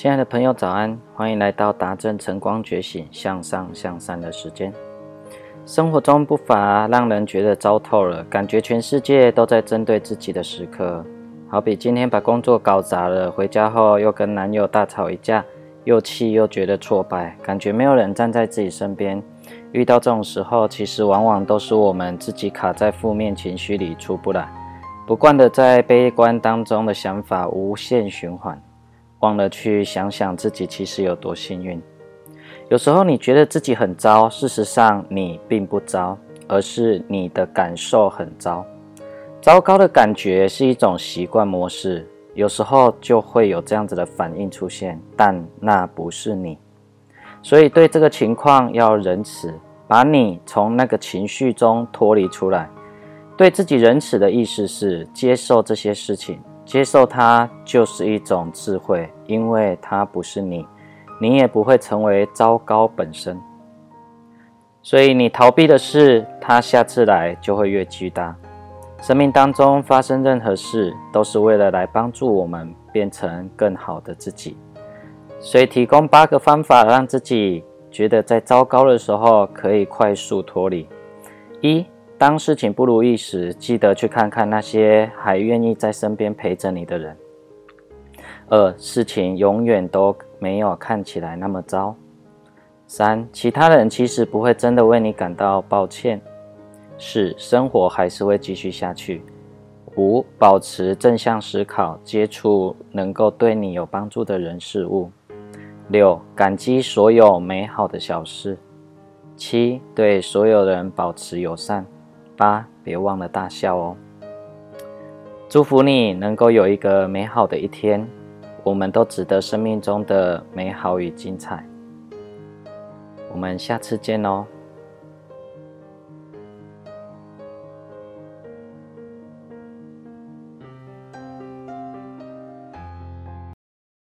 亲爱的朋友，早安！欢迎来到达正晨光觉醒、向上向善的时间。生活中不乏让人觉得糟透了，感觉全世界都在针对自己的时刻。好比今天把工作搞砸了，回家后又跟男友大吵一架，又气又觉得挫败，感觉没有人站在自己身边。遇到这种时候，其实往往都是我们自己卡在负面情绪里出不来，不惯的在悲观当中的想法无限循环。忘了去想想自己其实有多幸运。有时候你觉得自己很糟，事实上你并不糟，而是你的感受很糟。糟糕的感觉是一种习惯模式，有时候就会有这样子的反应出现，但那不是你。所以对这个情况要仁慈，把你从那个情绪中脱离出来。对自己仁慈的意思是接受这些事情。接受它就是一种智慧，因为它不是你，你也不会成为糟糕本身。所以你逃避的事，它下次来就会越巨大。生命当中发生任何事，都是为了来帮助我们变成更好的自己。所以提供八个方法，让自己觉得在糟糕的时候可以快速脱离。一当事情不如意时，记得去看看那些还愿意在身边陪着你的人。二，事情永远都没有看起来那么糟。三，其他人其实不会真的为你感到抱歉。四，生活还是会继续下去。五，保持正向思考，接触能够对你有帮助的人事物。六，感激所有美好的小事。七，对所有人保持友善。八，别忘了大笑哦！祝福你能够有一个美好的一天，我们都值得生命中的美好与精彩。我们下次见哦。